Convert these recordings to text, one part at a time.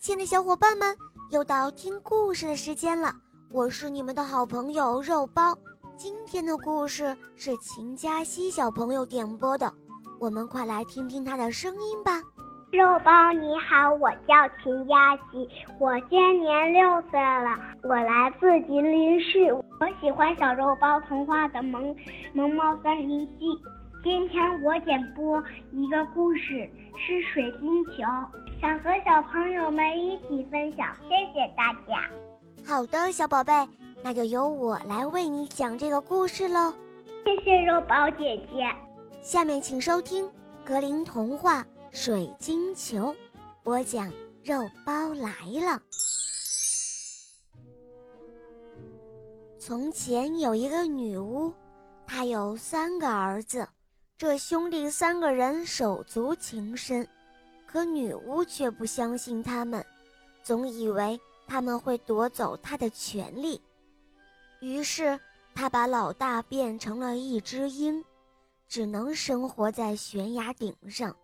亲爱的小伙伴们，又到听故事的时间了。我是你们的好朋友肉包。今天的故事是秦佳熙小朋友点播的，我们快来听听他的声音吧。肉包你好，我叫秦佳熙，我今年六岁了，我来自吉林市，我喜欢小肉包童话的《萌萌猫森林记》。今天我点播一个故事，是水晶球，想和小朋友们一起分享，谢谢大家。好的，小宝贝，那就由我来为你讲这个故事喽。谢谢肉包姐姐。下面请收听格林童话《水晶球》，播讲肉包来了。从前有一个女巫，她有三个儿子。这兄弟三个人手足情深，可女巫却不相信他们，总以为他们会夺走她的权利。于是，她把老大变成了一只鹰，只能生活在悬崖顶上。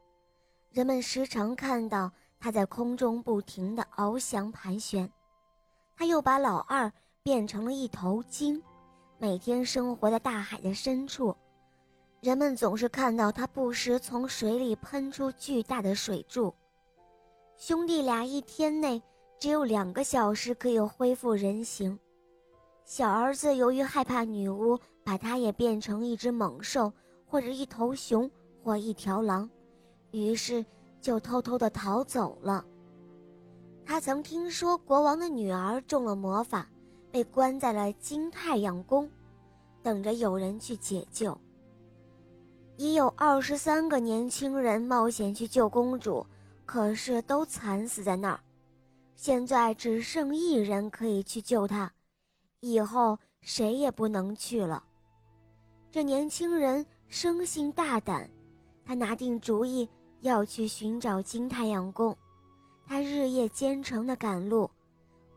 人们时常看到它在空中不停地翱翔盘旋。他又把老二变成了一头鲸，每天生活在大海的深处。人们总是看到他不时从水里喷出巨大的水柱。兄弟俩一天内只有两个小时可以恢复人形。小儿子由于害怕女巫把他也变成一只猛兽，或者一头熊或一条狼，于是就偷偷地逃走了。他曾听说国王的女儿中了魔法，被关在了金太阳宫，等着有人去解救。已有二十三个年轻人冒险去救公主，可是都惨死在那儿。现在只剩一人可以去救她，以后谁也不能去了。这年轻人生性大胆，他拿定主意要去寻找金太阳宫。他日夜兼程的赶路，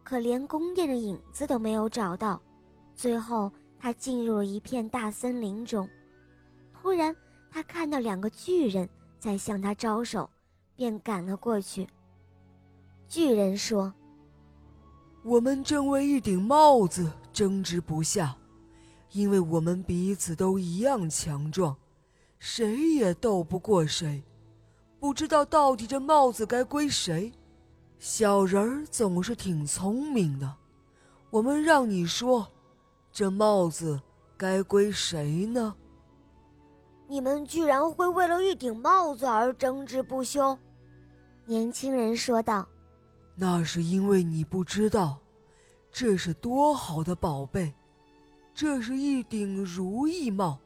可连宫殿的影子都没有找到。最后，他进入了一片大森林中，突然。他看到两个巨人在向他招手，便赶了过去。巨人说：“我们正为一顶帽子争执不下，因为我们彼此都一样强壮，谁也斗不过谁。不知道到底这帽子该归谁？小人儿总是挺聪明的。我们让你说，这帽子该归谁呢？”你们居然会为了一顶帽子而争执不休，年轻人说道：“那是因为你不知道，这是多好的宝贝，这是一顶如意帽，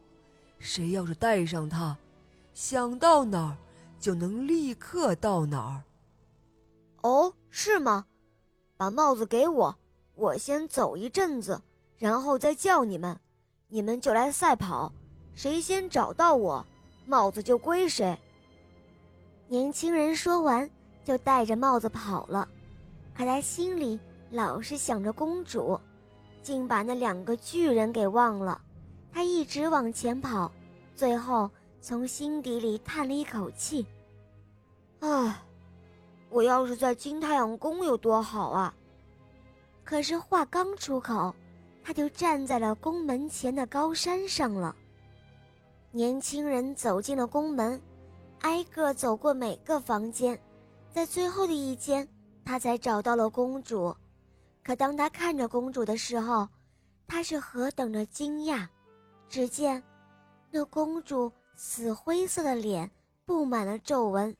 谁要是戴上它，想到哪儿就能立刻到哪儿。”哦，是吗？把帽子给我，我先走一阵子，然后再叫你们，你们就来赛跑。谁先找到我，帽子就归谁。年轻人说完，就戴着帽子跑了。可他心里老是想着公主，竟把那两个巨人给忘了。他一直往前跑，最后从心底里叹了一口气：“唉，我要是在金太阳宫有多好啊！”可是话刚出口，他就站在了宫门前的高山上了。年轻人走进了宫门，挨个走过每个房间，在最后的一间，他才找到了公主。可当他看着公主的时候，他是何等的惊讶！只见那公主死灰色的脸布满了皱纹，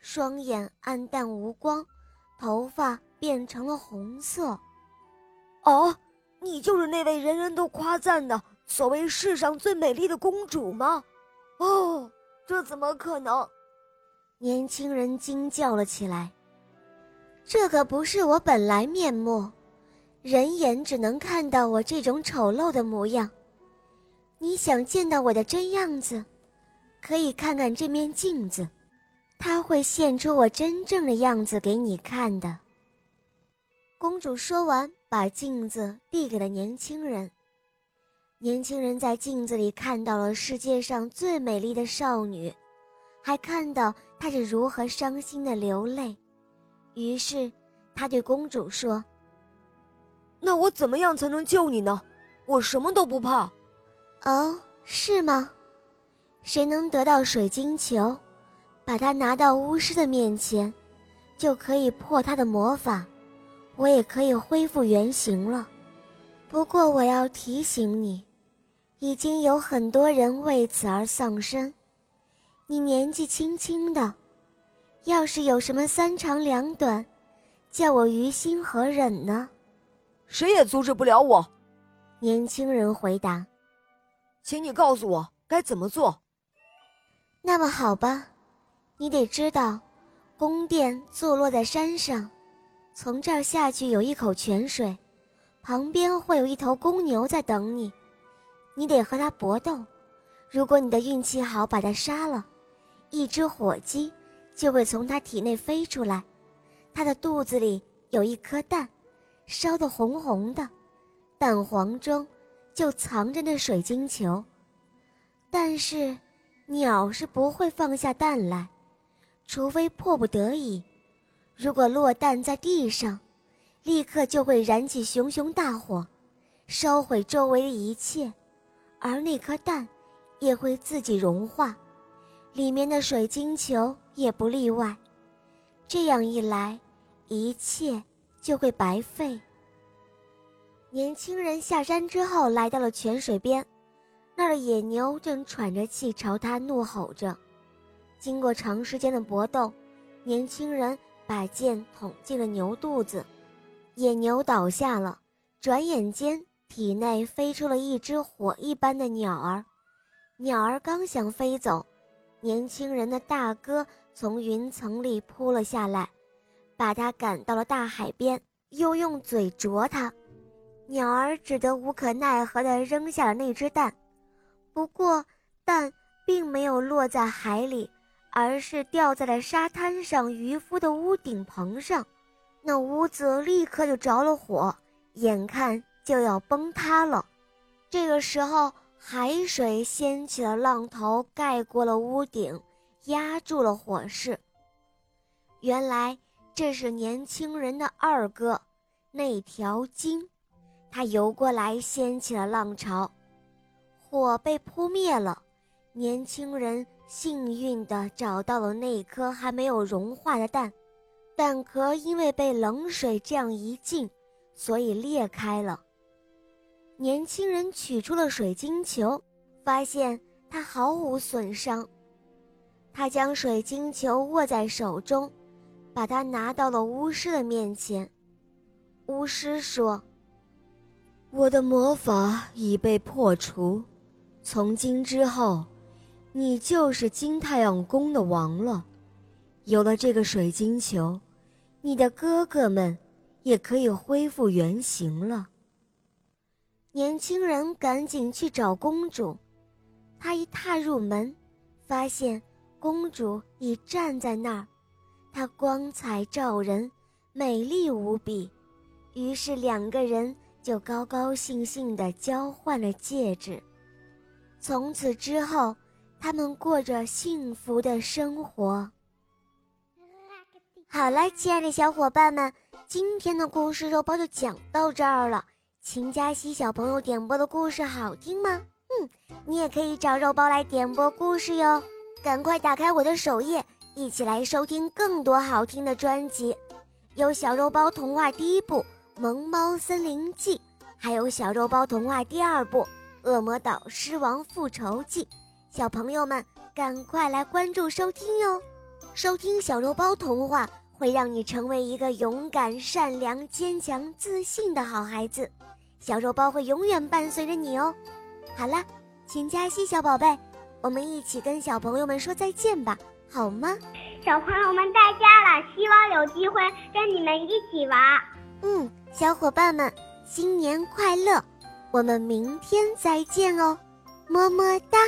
双眼暗淡无光，头发变成了红色。哦，你就是那位人人都夸赞的。所谓世上最美丽的公主吗？哦，这怎么可能？年轻人惊叫了起来。这可不是我本来面目，人眼只能看到我这种丑陋的模样。你想见到我的真样子，可以看看这面镜子，它会现出我真正的样子给你看的。公主说完，把镜子递给了年轻人。年轻人在镜子里看到了世界上最美丽的少女，还看到她是如何伤心的流泪。于是，他对公主说：“那我怎么样才能救你呢？我什么都不怕。”哦，是吗？谁能得到水晶球，把它拿到巫师的面前，就可以破他的魔法，我也可以恢复原形了。不过我要提醒你，已经有很多人为此而丧生。你年纪轻轻的。要是有什么三长两短，叫我于心何忍呢？谁也阻止不了我。年轻人回答：“请你告诉我该怎么做。”那么好吧，你得知道，宫殿坐落在山上，从这儿下去有一口泉水，旁边会有一头公牛在等你，你得和它搏斗。如果你的运气好，把它杀了，一只火鸡。就会从他体内飞出来，他的肚子里有一颗蛋，烧得红红的，蛋黄中就藏着那水晶球。但是，鸟是不会放下蛋来，除非迫不得已。如果落蛋在地上，立刻就会燃起熊熊大火，烧毁周围的一切，而那颗蛋也会自己融化，里面的水晶球。也不例外，这样一来，一切就会白费。年轻人下山之后，来到了泉水边，那儿的野牛正喘着气朝他怒吼着。经过长时间的搏斗，年轻人把剑捅进了牛肚子，野牛倒下了。转眼间，体内飞出了一只火一般的鸟儿，鸟儿刚想飞走，年轻人的大哥。从云层里扑了下来，把他赶到了大海边，又用嘴啄他。鸟儿只得无可奈何地扔下了那只蛋，不过蛋并没有落在海里，而是掉在了沙滩上渔夫的屋顶棚上。那屋子立刻就着了火，眼看就要崩塌了。这个时候，海水掀起了浪头，盖过了屋顶。压住了火势。原来这是年轻人的二哥，那条鲸，他游过来掀起了浪潮，火被扑灭了。年轻人幸运地找到了那颗还没有融化的蛋，蛋壳因为被冷水这样一浸，所以裂开了。年轻人取出了水晶球，发现它毫无损伤。他将水晶球握在手中，把它拿到了巫师的面前。巫师说：“我的魔法已被破除，从今之后，你就是金太阳宫的王了。有了这个水晶球，你的哥哥们也可以恢复原形了。”年轻人赶紧去找公主，他一踏入门，发现。公主已站在那儿，她光彩照人，美丽无比。于是两个人就高高兴兴地交换了戒指。从此之后，他们过着幸福的生活。好了，亲爱的小伙伴们，今天的故事肉包就讲到这儿了。秦佳熙小朋友点播的故事好听吗？嗯，你也可以找肉包来点播故事哟。赶快打开我的首页，一起来收听更多好听的专辑，有小肉包童话第一部《萌猫森林记》，还有小肉包童话第二部《恶魔岛狮王复仇记》。小朋友们，赶快来关注收听哟！收听小肉包童话会让你成为一个勇敢、善良、坚强、自信的好孩子。小肉包会永远伴随着你哦。好了，请佳熙小宝贝。我们一起跟小朋友们说再见吧，好吗？小朋友们在家了，希望有机会跟你们一起玩。嗯，小伙伴们，新年快乐！我们明天再见哦，么么哒。